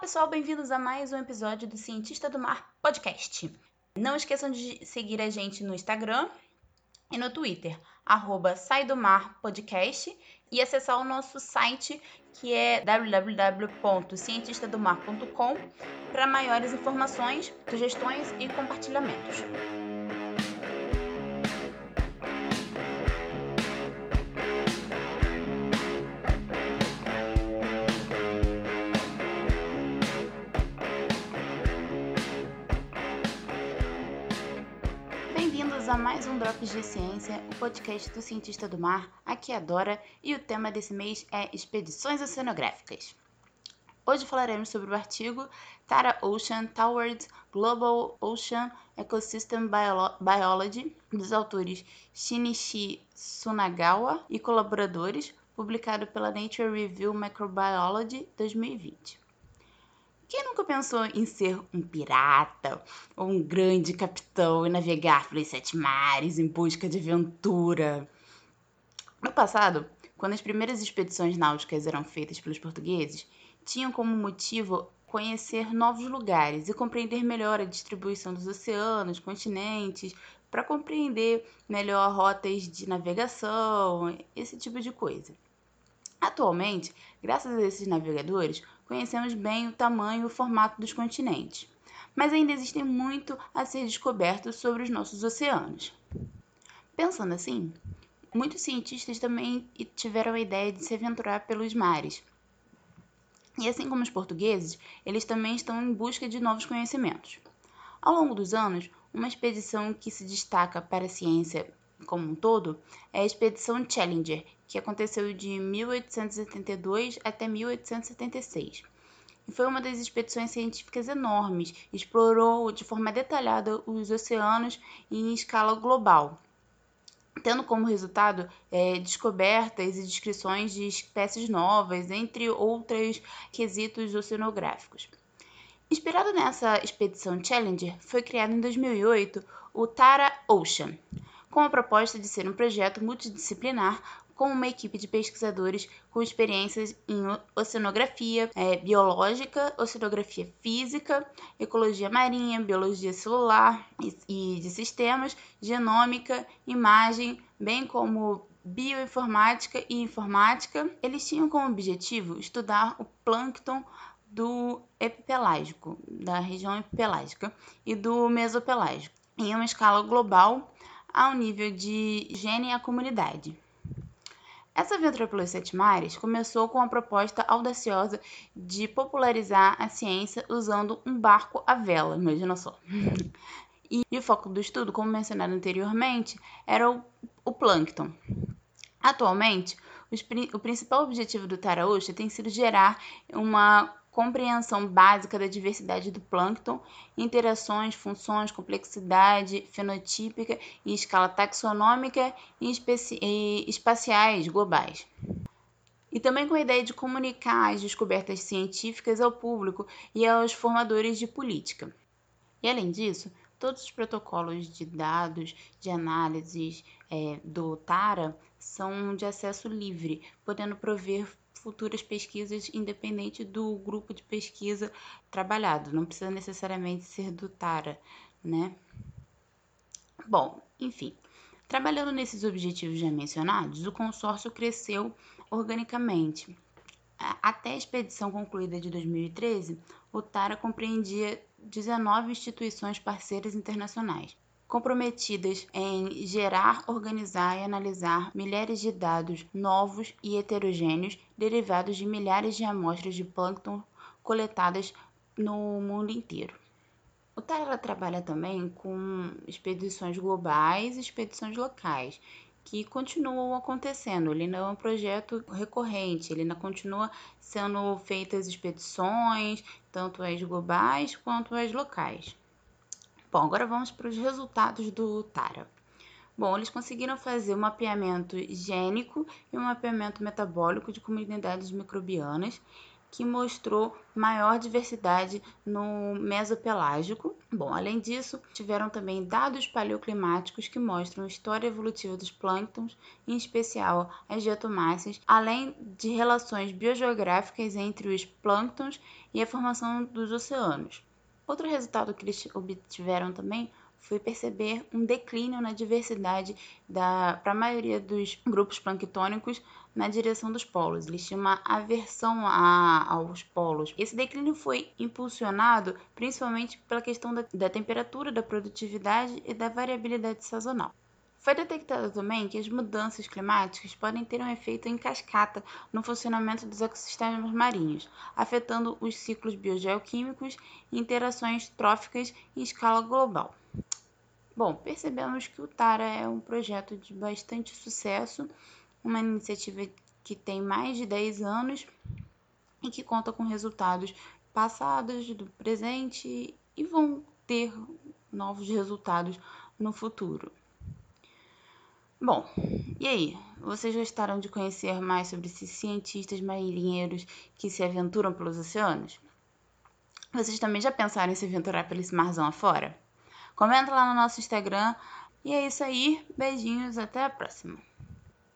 pessoal, bem-vindos a mais um episódio do Cientista do Mar Podcast. Não esqueçam de seguir a gente no Instagram e no Twitter, arroba Sai do Mar Podcast, e acessar o nosso site que é www.cientistadomar.com para maiores informações, sugestões e compartilhamentos. A mais um Drops de Ciência, o podcast do cientista do mar. Aqui é Dora e o tema desse mês é expedições oceanográficas. Hoje falaremos sobre o artigo Tara Ocean Towards Global Ocean Ecosystem Biolo Biology dos autores Shinichi Sunagawa e colaboradores, publicado pela Nature Review Microbiology 2020. Quem nunca pensou em ser um pirata ou um grande capitão e navegar pelos sete mares em busca de aventura? No passado, quando as primeiras expedições náuticas eram feitas pelos portugueses, tinham como motivo conhecer novos lugares e compreender melhor a distribuição dos oceanos, continentes, para compreender melhor rotas de navegação, esse tipo de coisa. Atualmente, graças a esses navegadores, conhecemos bem o tamanho e o formato dos continentes, mas ainda existe muito a ser descoberto sobre os nossos oceanos. Pensando assim, muitos cientistas também tiveram a ideia de se aventurar pelos mares. E assim como os portugueses, eles também estão em busca de novos conhecimentos. Ao longo dos anos, uma expedição que se destaca para a ciência como um todo é a expedição Challenger, que aconteceu de 1872 até 1876. E foi uma das expedições científicas enormes, explorou de forma detalhada os oceanos em escala global, tendo como resultado é, descobertas e descrições de espécies novas, entre outros quesitos oceanográficos. Inspirado nessa expedição Challenger, foi criado em 2008 o Tara Ocean, com a proposta de ser um projeto multidisciplinar com uma equipe de pesquisadores com experiências em oceanografia é, biológica, oceanografia física, ecologia marinha, biologia celular e, e de sistemas, genômica, imagem, bem como bioinformática e informática. Eles tinham como objetivo estudar o plâncton do epipelágico, da região epipelágica e do mesopelágico, em uma escala global ao nível de gene e a comunidade. Essa aventura pelos sete mares começou com a proposta audaciosa de popularizar a ciência usando um barco à vela, imagina só. E, o foco do estudo, como mencionado anteriormente, era o, o plâncton. Atualmente, os, o principal objetivo do Taraúcha tem sido gerar uma compreensão básica da diversidade do plâncton, interações, funções, complexidade fenotípica em escala taxonômica e, e espaciais globais. E também com a ideia de comunicar as descobertas científicas ao público e aos formadores de política. E além disso, todos os protocolos de dados de análises é, do TARA são de acesso livre, podendo prover futuras pesquisas independente do grupo de pesquisa trabalhado, não precisa necessariamente ser do TARA, né? Bom, enfim, trabalhando nesses objetivos já mencionados, o consórcio cresceu organicamente. Até a expedição concluída de 2013, o TARA compreendia 19 instituições parceiras internacionais comprometidas em gerar, organizar e analisar milhares de dados novos e heterogêneos derivados de milhares de amostras de plâncton coletadas no mundo inteiro. O TARA trabalha também com expedições globais e expedições locais, que continuam acontecendo. Ele não é um projeto recorrente, ele ainda continua sendo feitas expedições, tanto as globais quanto as locais. Bom, agora vamos para os resultados do TARA. Bom, eles conseguiram fazer um mapeamento gênico e um mapeamento metabólico de comunidades microbianas que mostrou maior diversidade no mesopelágico. Bom, além disso, tiveram também dados paleoclimáticos que mostram a história evolutiva dos plânctons, em especial as diatomáceas, além de relações biogeográficas entre os plânctons e a formação dos oceanos. Outro resultado que eles obtiveram também foi perceber um declínio na diversidade para a maioria dos grupos planctônicos na direção dos polos. Eles tinham uma aversão a, aos polos. Esse declínio foi impulsionado principalmente pela questão da, da temperatura, da produtividade e da variabilidade sazonal. Foi detectado também que as mudanças climáticas podem ter um efeito em cascata no funcionamento dos ecossistemas marinhos, afetando os ciclos biogeoquímicos e interações tróficas em escala global. Bom, percebemos que o TARA é um projeto de bastante sucesso, uma iniciativa que tem mais de 10 anos e que conta com resultados passados, do presente e vão ter novos resultados no futuro. Bom, e aí? Vocês gostaram de conhecer mais sobre esses cientistas marinheiros que se aventuram pelos oceanos? Vocês também já pensaram em se aventurar pelo esse marzão afora? Comenta lá no nosso Instagram. E é isso aí. Beijinhos, até a próxima.